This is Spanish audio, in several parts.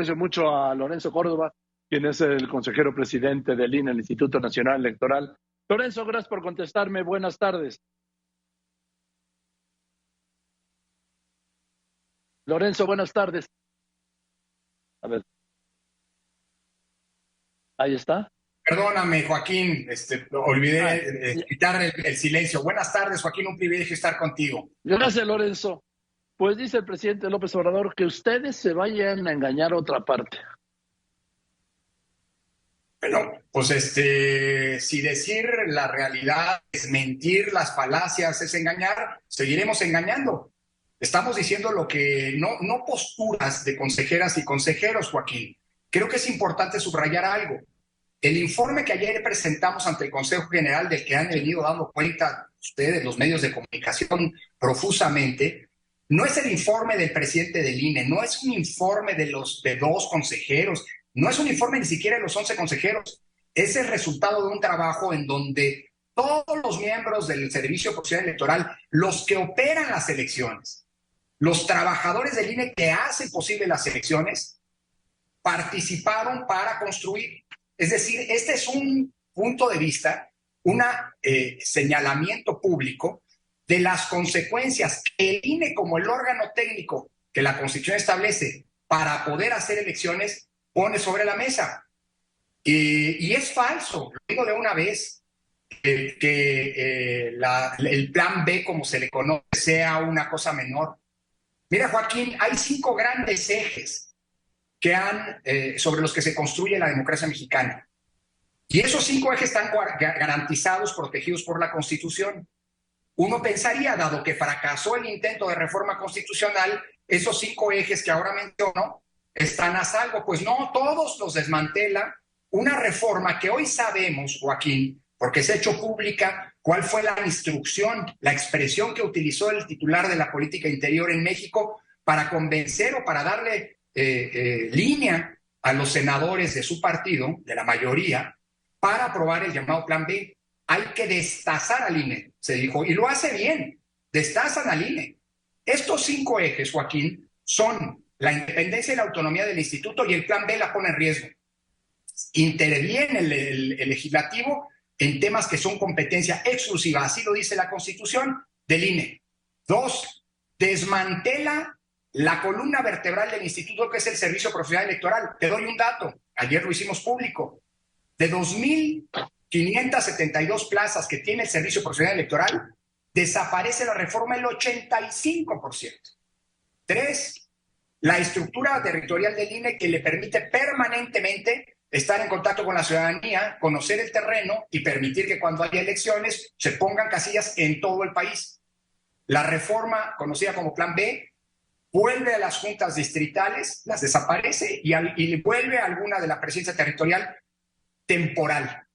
aprecio mucho a Lorenzo Córdoba, quien es el consejero presidente del INE, el Instituto Nacional Electoral. Lorenzo, gracias por contestarme. Buenas tardes. Lorenzo, buenas tardes. A ver. Ahí está. Perdóname, Joaquín, este, olvidé ah, eh, quitar el, silencio. Buenas tardes, Joaquín, un privilegio estar contigo. Gracias, Lorenzo. Pues dice el presidente López Obrador que ustedes se vayan a engañar a otra parte. Bueno, pues este, si decir la realidad es mentir, las falacias es engañar, seguiremos engañando. Estamos diciendo lo que no, no posturas de consejeras y consejeros, Joaquín. Creo que es importante subrayar algo. El informe que ayer presentamos ante el Consejo General del que han venido dando cuenta ustedes, los medios de comunicación, profusamente, no es el informe del presidente del INE, no es un informe de los dos consejeros, no es un informe ni siquiera de los 11 consejeros, es el resultado de un trabajo en donde todos los miembros del Servicio Profesional Electoral, los que operan las elecciones, los trabajadores del INE que hacen posible las elecciones, participaron para construir. Es decir, este es un punto de vista, un eh, señalamiento público de las consecuencias que el INE como el órgano técnico que la Constitución establece para poder hacer elecciones pone sobre la mesa. y es falso, lo digo de una vez, que, eh, el plan B, como se le conoce, sea una cosa menor. Mira, Joaquín, hay cinco grandes ejes que han, eh, sobre los que se construye la democracia mexicana. Y esos cinco ejes están garantizados, protegidos por la Constitución. Uno pensaría, dado que fracasó el intento de reforma constitucional, esos cinco ejes que ahora menciono están a salvo. Pues no, todos los desmantela una reforma que hoy sabemos, Joaquín, porque se ha hecho pública, cuál fue la instrucción, la expresión que utilizó el titular de la política interior en México para convencer o para darle eh, eh, línea a los senadores de su partido, de la mayoría, para aprobar el llamado Plan B. Hay que destazar al INE, se dijo, y lo hace bien, destazan al INE. Estos cinco ejes, Joaquín, son la independencia y la autonomía del instituto y el Plan B la pone en riesgo. Interviene el legislativo en temas que son competencia exclusiva, así lo dice la Constitución del INE. Dos, desmantela la columna vertebral del instituto, que es el Servicio Profesional Electoral. Te doy un dato, ayer lo hicimos público. De 2.572 plazas que tiene el Servicio Profesional Electoral, desaparece la reforma el 85%. Tres, la estructura territorial del INE que le permite permanentemente estar en contacto con la ciudadanía, conocer el terreno y permitir que cuando haya elecciones se pongan casillas en todo el país. La reforma conocida como Plan B vuelve a las juntas distritales, las desaparece y, y vuelve a alguna de la presidencia territorial temporal.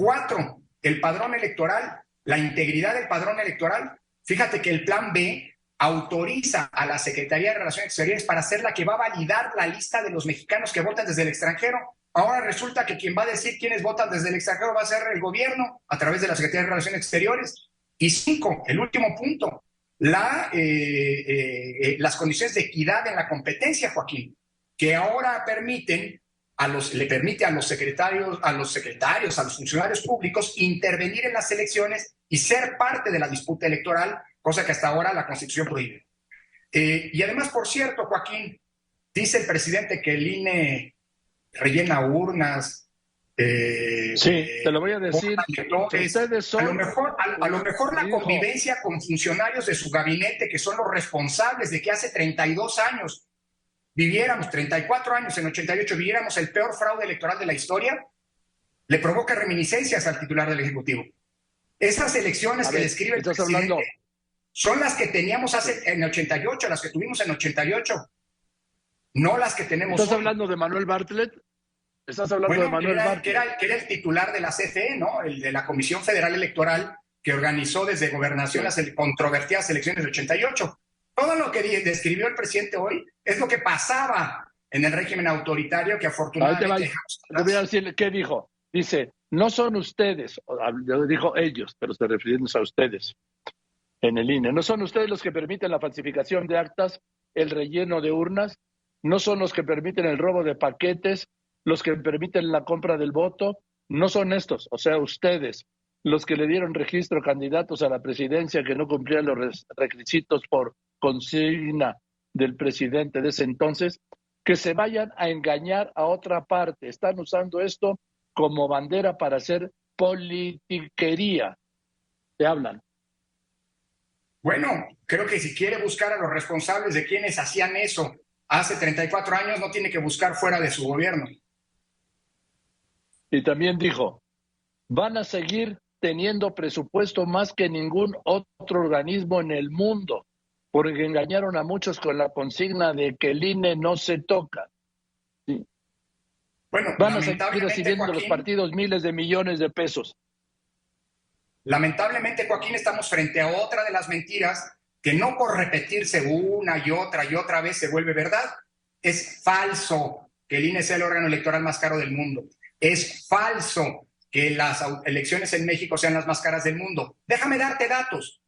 Cuatro, el padrón electoral, la integridad del padrón electoral. Fíjate que el plan B autoriza a la Secretaría de Relaciones Exteriores para ser la que va a validar la lista de los mexicanos que votan desde el extranjero. Ahora resulta que quien va a decir quiénes votan desde el extranjero va a ser el gobierno a través de la Secretaría de Relaciones Exteriores. Y cinco, el último punto, eh, eh, eh, las condiciones de equidad en la competencia, Joaquín, que ahora permiten a los, le permite a los secretarios, a los secretarios, a los funcionarios públicos intervenir en las elecciones y ser parte de la disputa electoral, cosa que hasta ahora la Constitución prohíbe. y además, por cierto, Joaquín, dice el presidente que el INE rellena urnas, eh, sí, te lo voy a decir. a, lo mejor, a, lo mejor la convivencia con funcionarios de su gabinete, que son los responsables de que hace 32 años viviéramos, 34 años en 88, viviéramos el peor fraude electoral de la historia, le provoca reminiscencias al titular del Ejecutivo. Esas elecciones que describe el presidente son las que teníamos hace en 88, las que tuvimos en 88, no las que tenemos ¿Estás hablando de Manuel Bartlett? Estás hablando de Manuel que era, que era, el titular de la CFE, ¿no? El de la Comisión Federal Electoral que organizó desde gobernación las controvertidas elecciones de 88. Todo lo que describió el presidente hoy es lo que pasaba en el régimen autoritario que afortunadamente... Te voy a decir qué dijo. Dice, no son ustedes, dijo ellos, pero se refiriéndose a ustedes en el INE, no son ustedes los que permiten la falsificación de actas, el relleno de urnas no son los que permiten el robo de paquetes, los que permiten la compra del voto, no son estos, o sea, ustedes, los que le dieron registro candidatos a la presidencia que no cumplían los requisitos por consigna del presidente de ese entonces, que se vayan a engañar a otra parte. Están usando esto como bandera para hacer politiquería. Te hablan. Bueno, creo que si quiere buscar a los responsables de quienes hacían eso hace 34 años, no tiene que buscar fuera de su gobierno. Y también dijo, van a seguir teniendo presupuesto más que ningún otro organismo en el mundo, porque engañaron a muchos con la consigna de que el INE no se toca. Bueno, van a seguir recibiendo los partidos miles de millones de pesos. Lamentablemente, Joaquín, estamos frente a otra de las mentiras que no por repetirse una y otra y otra vez se vuelve verdad. Es falso que el INE sea el órgano electoral más caro del mundo. Es falso que las elecciones en México sean las más caras del mundo. Déjame darte datos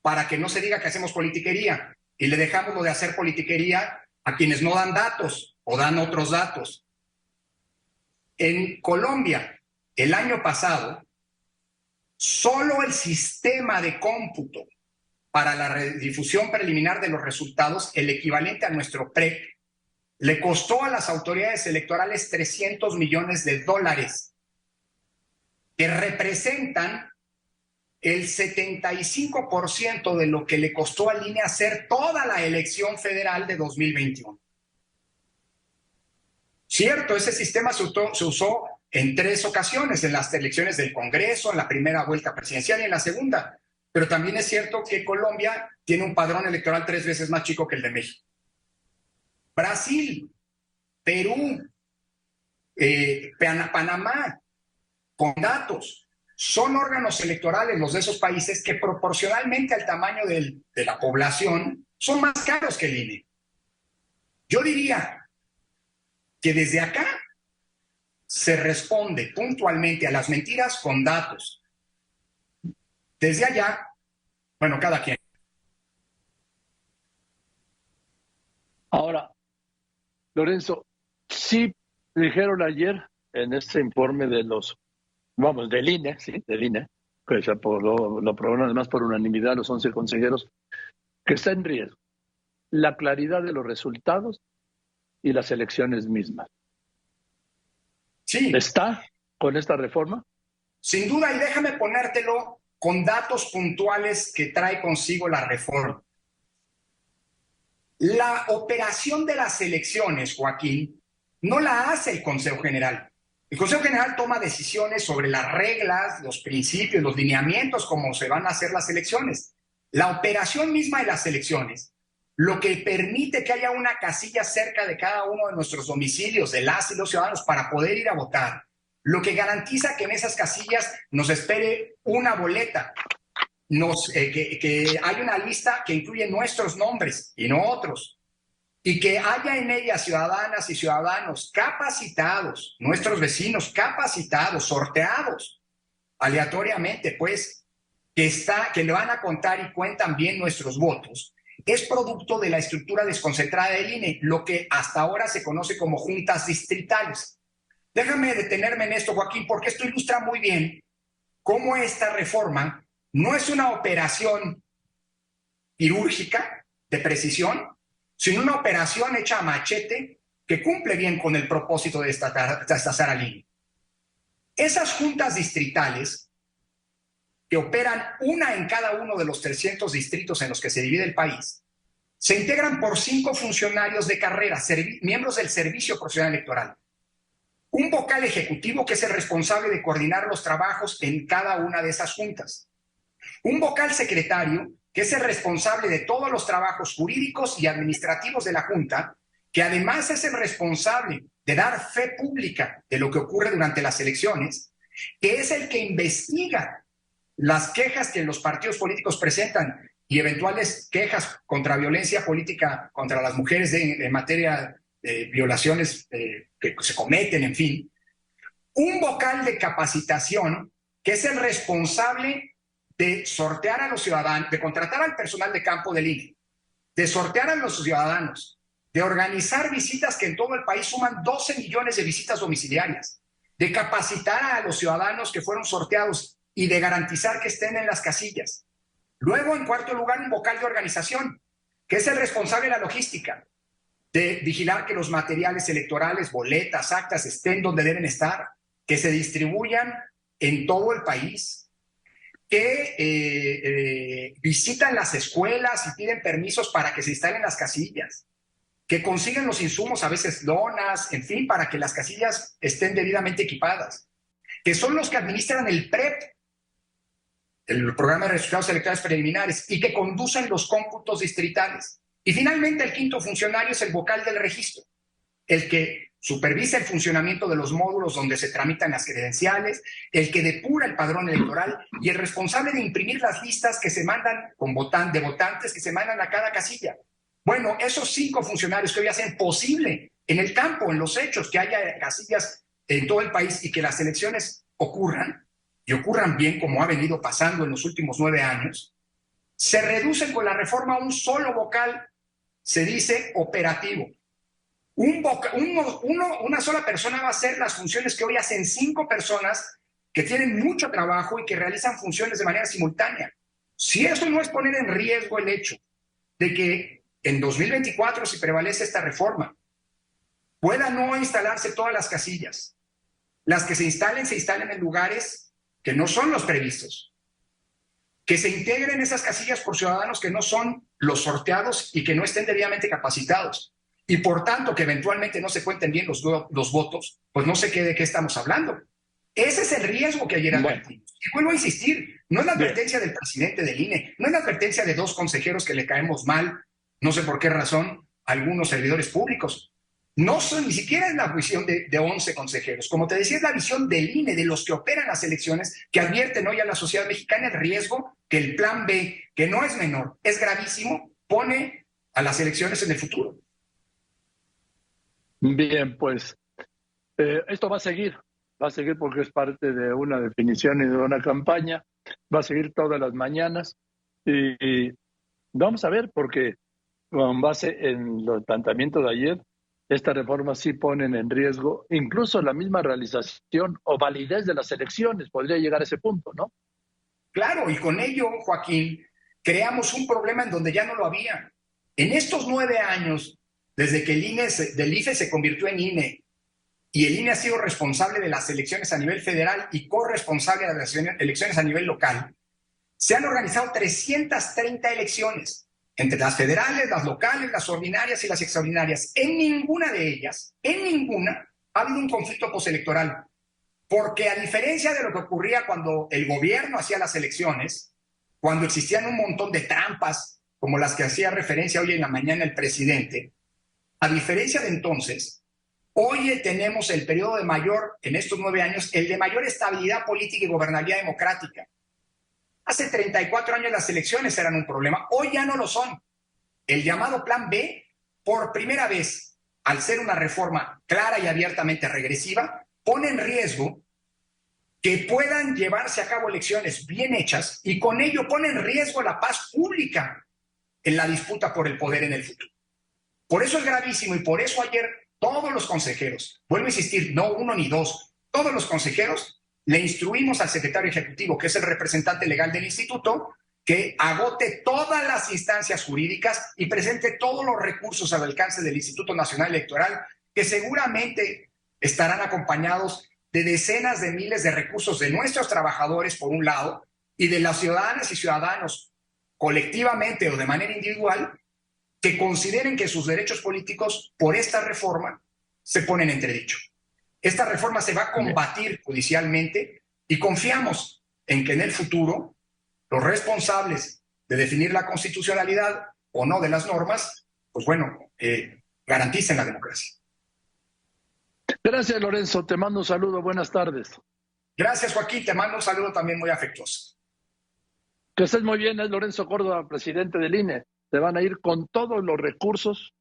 para que no se diga que hacemos politiquería y le dejamos lo de hacer politiquería a quienes no dan datos o dan otros datos. En Colombia, el año pasado, solo el sistema de cómputo para la difusión preliminar de los resultados, el equivalente a nuestro PREP, le costó a las autoridades electorales 300 millones de dólares que representan el 75% de lo que le costó a línea hacer toda la elección federal de 2021. Cierto, ese sistema se usó, en tres ocasiones, en las elecciones del Congreso, en la primera vuelta presidencial y en la segunda. Pero también es cierto que Colombia tiene un padrón electoral tres veces más chico que el de México. Brasil, Perú, eh, Panamá, con datos. Son órganos electorales los de esos países que proporcionalmente al tamaño de la población son más caros que el INE. Yo diría que desde acá se responde puntualmente a las mentiras con datos. Desde allá, bueno, cada quien. Ahora, Lorenzo, sí dijeron ayer en este informe de los vamos, del INE, sí, del INE, que se lo aprobaron además por unanimidad los 11 consejeros, que está en riesgo la claridad de los resultados y las elecciones mismas. Sí. ¿Está con esta reforma? Sin duda, y déjame ponértelo con datos puntuales que trae consigo la reforma. La operación de las elecciones, Joaquín, no la hace el Consejo General. El Consejo General toma decisiones sobre las reglas, los principios, los lineamientos, cómo se van a hacer las elecciones. La operación misma de las elecciones, lo que permite que haya una casilla cerca de cada uno de nuestros domicilios, de las y los ciudadanos, para poder ir a votar, lo que garantiza que en esas casillas nos espere una boleta, eh, que, que hay una lista que incluye nuestros nombres y no otros y que haya en ella ciudadanas y ciudadanos capacitados, nuestros vecinos capacitados, sorteados aleatoriamente, pues, que, está, que le van a contar y cuentan bien nuestros votos, es producto de la estructura desconcentrada del INE, lo que hasta ahora se conoce como juntas distritales. Déjame detenerme en esto, Joaquín, porque esto ilustra muy bien cómo esta reforma no es una operación quirúrgica de precisión, sino una operación hecha a machete que cumple bien con el propósito de esta, esta línea. Esas juntas distritales, que operan una en cada uno de los 300 distritos en los que se divide el país, se integran por cinco funcionarios de carrera, miembros del Servicio Profesional Electoral. Un vocal ejecutivo que es el responsable de coordinar los trabajos en cada una de esas juntas. Un vocal secretario que es el responsable de todos los trabajos jurídicos y administrativos de la Junta, que además es el responsable de dar fe pública de lo que ocurre durante las elecciones, que es el que investiga las quejas que los partidos políticos presentan y eventuales quejas contra violencia política contra las mujeres en materia de violaciones eh, que se cometen, en fin. Un vocal de capacitación que es el responsable de sortear a los ciudadanos, de contratar al personal de campo del INE, de sortear a los ciudadanos, de organizar visitas que en todo el país suman 12 millones de visitas domiciliarias, de capacitar a los ciudadanos que fueron sorteados y de garantizar que estén en las casillas. Luego, en cuarto lugar, un vocal de organización, que es el responsable de la logística, de vigilar que los materiales electorales, boletas, actas estén donde deben estar, que se distribuyan en todo el país, que eh, eh, visitan las escuelas y piden permisos para que se instalen las casillas, que consiguen los insumos, a veces lonas, en fin, para que las casillas estén debidamente equipadas, que son los que administran el PREP, el programa de resultados electorales preliminares, y que conducen los cómputos distritales. Y finalmente el quinto funcionario es el vocal del registro, el que supervisa el funcionamiento de los módulos donde se tramitan las credenciales, el que depura el padrón electoral y el responsable de imprimir las listas que se mandan con de votantes que se mandan a cada casilla. Bueno, esos cinco funcionarios que hoy hacen posible en el campo, en los hechos, que haya casillas en todo el país y que las elecciones ocurran, y ocurran bien como ha venido pasando en los últimos nueve años, se reducen con la reforma a un solo vocal se dice operativo. Un uno, una sola persona va a hacer las funciones que hoy hacen cinco personas que tienen mucho trabajo y que realizan funciones de manera simultánea. Si eso no es poner en riesgo el hecho de que en 2024, si prevalece esta reforma, pueda no instalarse todas las casillas. Las que se instalen, se instalen en lugares que no son los previstos que se integren esas casillas por ciudadanos que no son los sorteados y que no estén debidamente capacitados. Y por tanto, que eventualmente no se cuenten bien los, los votos, pues no sé qué de qué estamos hablando. Ese es el riesgo que ayer advertimos. Y vuelvo a insistir, no es la advertencia del presidente del INE, no es la advertencia de dos consejeros que le caemos mal, no sé por qué razón, a algunos servidores públicos. No son, ni siquiera es la visión de, de 11 consejeros. Como te decía, es la visión del INE, de los que operan las elecciones, que advierten hoy a la sociedad mexicana el riesgo que el plan B, que no es menor, es gravísimo, pone a las elecciones en el futuro. Bien, pues eh, esto va a seguir, va a seguir porque es parte de una definición y de una campaña, va a seguir todas las mañanas y, y vamos a ver porque con base en los planteamientos de ayer, estas reformas sí ponen en riesgo incluso la misma realización o validez de las elecciones, podría llegar a ese punto, ¿no? Claro, y con ello, Joaquín, creamos un problema en donde ya no lo había. En estos nueve años, desde que el INE del IFE se convirtió en INE y el INE ha sido responsable de las elecciones a nivel federal y corresponsable de las elecciones a nivel local, se han organizado 330 elecciones entre las federales, las locales, las ordinarias y las extraordinarias. En ninguna de ellas, en ninguna, ha habido un conflicto postelectoral. Porque a diferencia de lo que ocurría cuando el gobierno hacía las elecciones, cuando existían un montón de trampas, como las que hacía referencia hoy en la mañana el presidente, a diferencia de entonces, hoy tenemos el periodo de mayor, en estos nueve años, el de mayor estabilidad política y gobernabilidad democrática. Hace 34 años las elecciones eran un problema, hoy ya no lo son. El llamado Plan B, por primera vez, al ser una reforma clara y abiertamente regresiva, pone en riesgo que puedan llevarse a cabo elecciones bien hechas y con ello pone en riesgo la paz pública en la disputa por el poder en el futuro. Por eso es gravísimo y por eso ayer todos los consejeros, vuelvo a insistir, no uno ni dos, todos los consejeros le instruimos al secretario ejecutivo, que es el representante legal del instituto, que agote todas las instancias jurídicas y presente todos los recursos al alcance del Instituto Nacional Electoral, que seguramente estarán acompañados de decenas de miles de recursos de nuestros trabajadores, por un lado, y de las ciudadanas y ciudadanos colectivamente o de manera individual, que consideren que sus derechos políticos por esta reforma se ponen entredicho. Esta reforma se va a combatir judicialmente y confiamos en que en el futuro los responsables de definir la constitucionalidad o no de las normas, pues bueno, eh, garanticen la democracia. Gracias, Lorenzo. Te mando un saludo. Buenas tardes. Gracias, Joaquín. Te mando un saludo también muy afectuoso. Que estés muy bien. Es Lorenzo Córdoba, presidente del INE. Te van a ir con todos los recursos